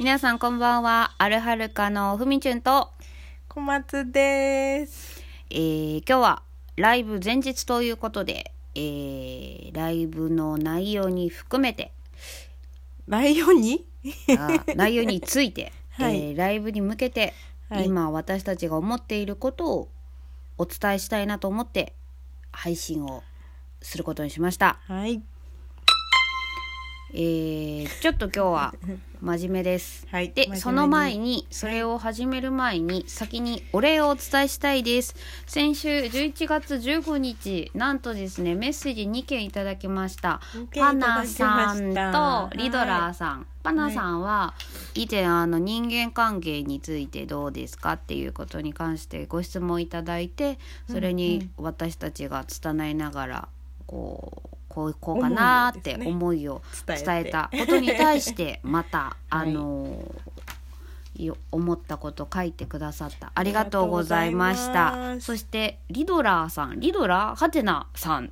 皆さんこんばんは。アルハルカのふみちゅんと、小松です。えー、今日はライブ前日ということで、えー、ライブの内容に含めて、内容に？あ内容について、はいえーライブに向けて、はい今私たちが思っていることをお伝えしたいなと思って配信をすることにしました。はい。えー、ちょっと今日は真面目です。はい。でその前にそれを始める前に先にお礼をお伝えしたいです。先週11月15日なんとですねメッセージ2件いただきました。した。ナさんとリドラーさん、パナさんは以前あの人間関係についてどうですかっていうことに関してご質問いただいてそれに私たちが拙いながらこうこうこうかなーって思いを伝えたことに対して また、はい。あのよ思ったこと書いてくださった。ありがとうございました。そしてリドラーさん。リドラーはてなさん。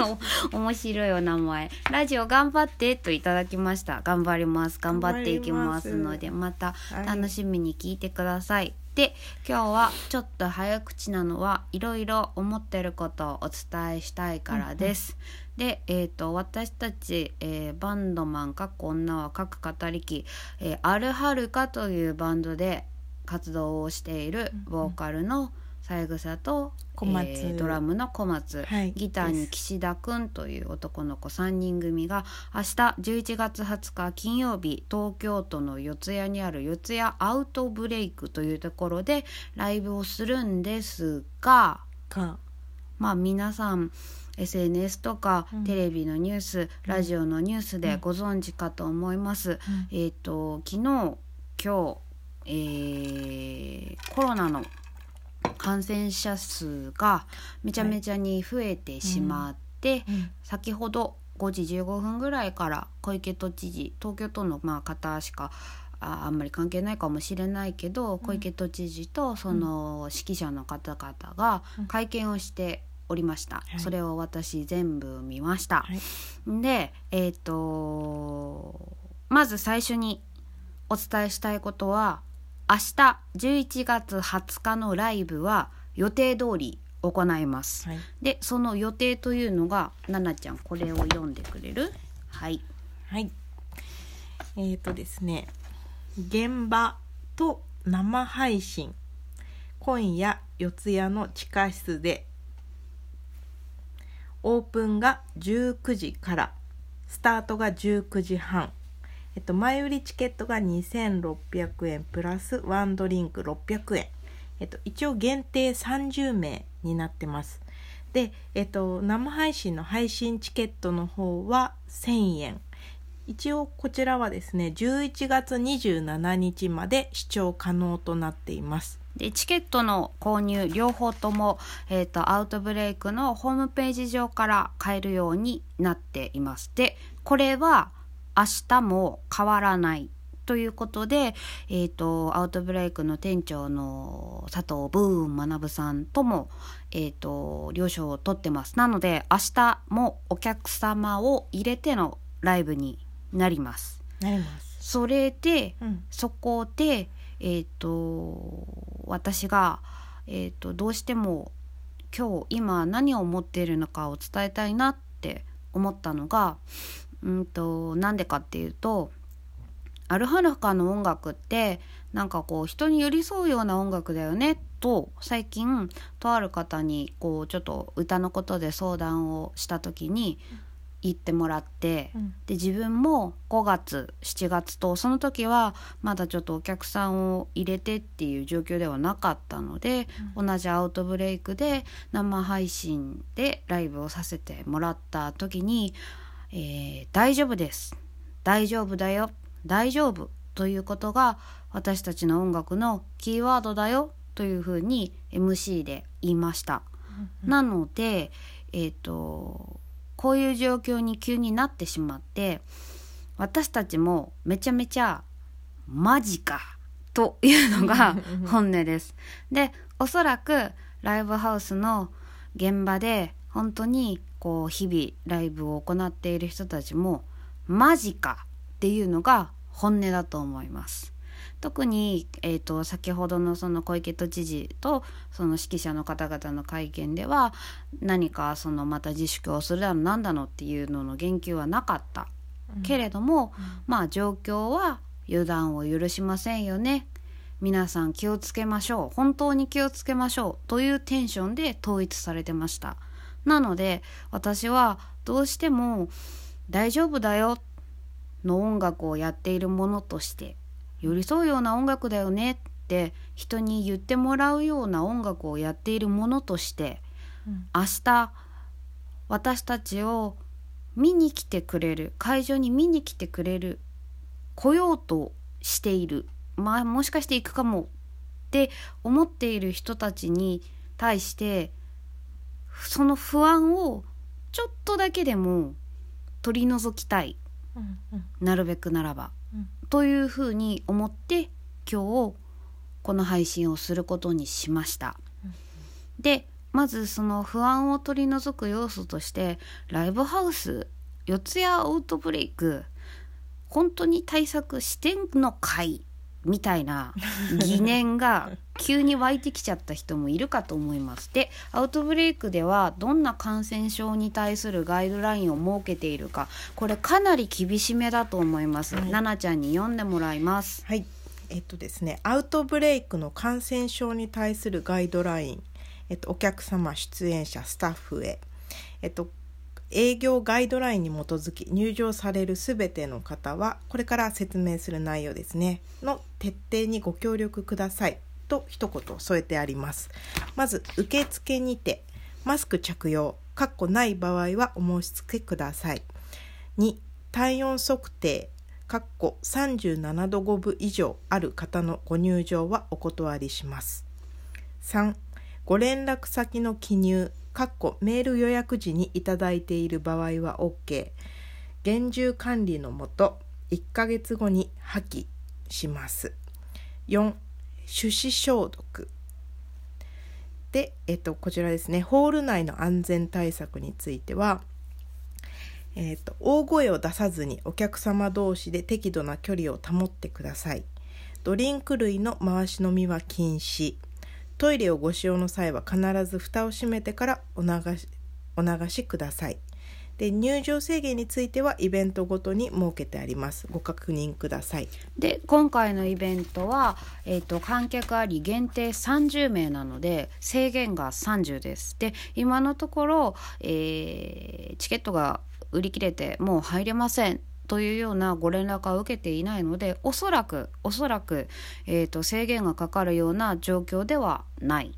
面白いお名前。ラジオ頑張ってといただきました。頑張ります。頑張っていきますのでまたはい。楽しみに聞いてください、で今日はちょっと早口なのはいろいろ思ってることをお伝えしたいからです、で、えー、と私たち、えーバンドマンかっこ女は各語りき、えーアルハルカというバンドで活動をしているボーカルの三枝と、小松。えードラムの小松、はい。ギターに岸田くんという男の子3人組が明日11月20日金曜日東京都の四谷にある四谷アウトブレイクというところでライブをするんですがか。まあ皆さん SNS とかうん。テレビのニュース、ラジオのニュースでご存知かと思います。えっ、と昨日今日、えーコロナの感染者数がめちゃめちゃに増えてしまって、うん。先ほど5時15分ぐらいから小池都知事東京都のまあ方しかああんまり関係ないかもしれないけど、小池都知事とその指揮者の方々が会見をしておりました、はいそれを私全部見ました、はい。でえっ、とまず最初にお伝えしたいことは明日11月20日のライブは予定通り行います、はい。でその予定というのがななちゃんこれを読んでくれる？はいはい。えーとですね。現場と生配信。今夜四谷の地下室で。オープンが19時から。スタートが19時半。えっと、前売りチケットが2600円プラスワンドリンク600円。えっと、一応限定30名になってます。で、えっと、生配信の配信チケットの方は1000円。一応こちらはですね、11月27日まで視聴可能となっています。でチケットの購入両方とも、えー、とアウトブレイクのホームページ上から買えるようになっていますでこれは明日も変わらないということで、えー、とアウトブレイクの店長の佐藤ブーン学さんとも、えー、と了承を取ってますなので明日もお客様を入れてのライブになりますなります。それで、うん。そこで、えっと私が、えっとどうしても今日今何を思っているのかを伝えたいなって思ったのがうんとなんでかっていうとアルハルカの音楽ってなんかこう人に寄り添うような音楽だよねと最近とある方にこうちょっと歌のことで相談をした時に言ってもらって、うん。で自分も5月7月とその時はまだちょっとお客さんを入れてっていう状況ではなかったので、同じアウトブレイクで生配信でライブをさせてもらった時に「えー大丈夫です。大丈夫だよ。大丈夫」ということが私たちの音楽のキーワードだよ。というふうに MC で言いました。なので、えっ、と、こういう状況に急になってしまって、私たちもめちゃめちゃ、マジか、というのが 本音です。で、おそらくライブハウスの現場で本当にこう日々ライブを行っている人たちもマジかっていうのが本音だと思います特に、えーと、先ほどのその小池都知事とその指揮者の方々の会見では何かそのまた自粛をするだのなんだのっていうのの言及はなかった、うん、けれども、うん、まあ状況は油断を許しませんよね。皆さん気をつけましょう。本当に気をつけましょうというテンションで統一されてました。なので私はどうしても大丈夫だよの音楽をやっているものとして寄り添うような音楽だよねって人に言ってもらうような音楽をやっているものとして、うん、明日私たちを見に来てくれる会場に見に来てくれる来ようとしているまあもしかして行くかもって思っている人たちに対してその不安をちょっとだけでも取り除きたい、うんうん、なるべくならばというふうに思って今日この配信をすることにしました。でまずその不安を取り除く要素としてライブハウス四谷アウトブレイク本当に対策してんのかい？みたいな疑念が急に湧いてきちゃった人もいるかと思います。でアウトブレイクではどんな感染症に対するガイドラインを設けているかこれかなり厳しめだと思います。はい、ななちゃんに読んでもらいます。はいえっとですね、アウトブレイクの感染症に対するガイドライン、えっと、お客様出演者スタッフへ、えっと、営業ガイドラインに基づき入場される全ての方はこれから説明する内容ですね。の徹底にご協力ください。と一言添えてあります。まず受付にてマスク着用かっこない場合はお申し付けください。2体温測定かっこ37度5分以上ある方のご入場はお断りします。3ご連絡先の記入かっこメール予約時にいただいている場合は OK 厳重管理のもと1ヶ月後に破棄します4手指消毒で、えっと、こちらですねホール内の安全対策についてはえっと、大声を出さずにお客様同士で適度な距離を保ってください。ドリンク類の回し飲みは禁止。トイレをご使用の際は必ず蓋を閉めてからお流しお流しください。で入場制限についてはイベントごとに設けてあります。ご確認ください。で今回のイベントは、えーと、観客あり限定30名なので制限が30です。で今のところ、えー、チケットが売り切れてもう入れません。というようなご連絡は受けていないのでおそらくおそらく、えーと、制限がかかるような状況ではない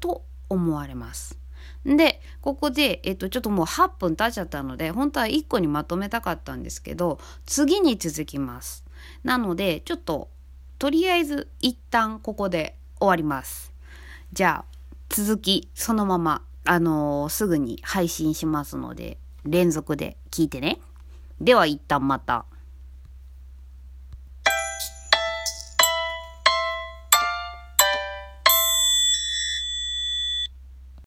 と思われます。でここで、えっ、と、ちょっともう8分経っちゃったので本当は1個にまとめたかったんですけど次に続きます。なのでちょっととりあえず一旦ここで終わります。じゃあ続きそのままあのー、すぐに配信しますので連続で聞いてね。では一旦また。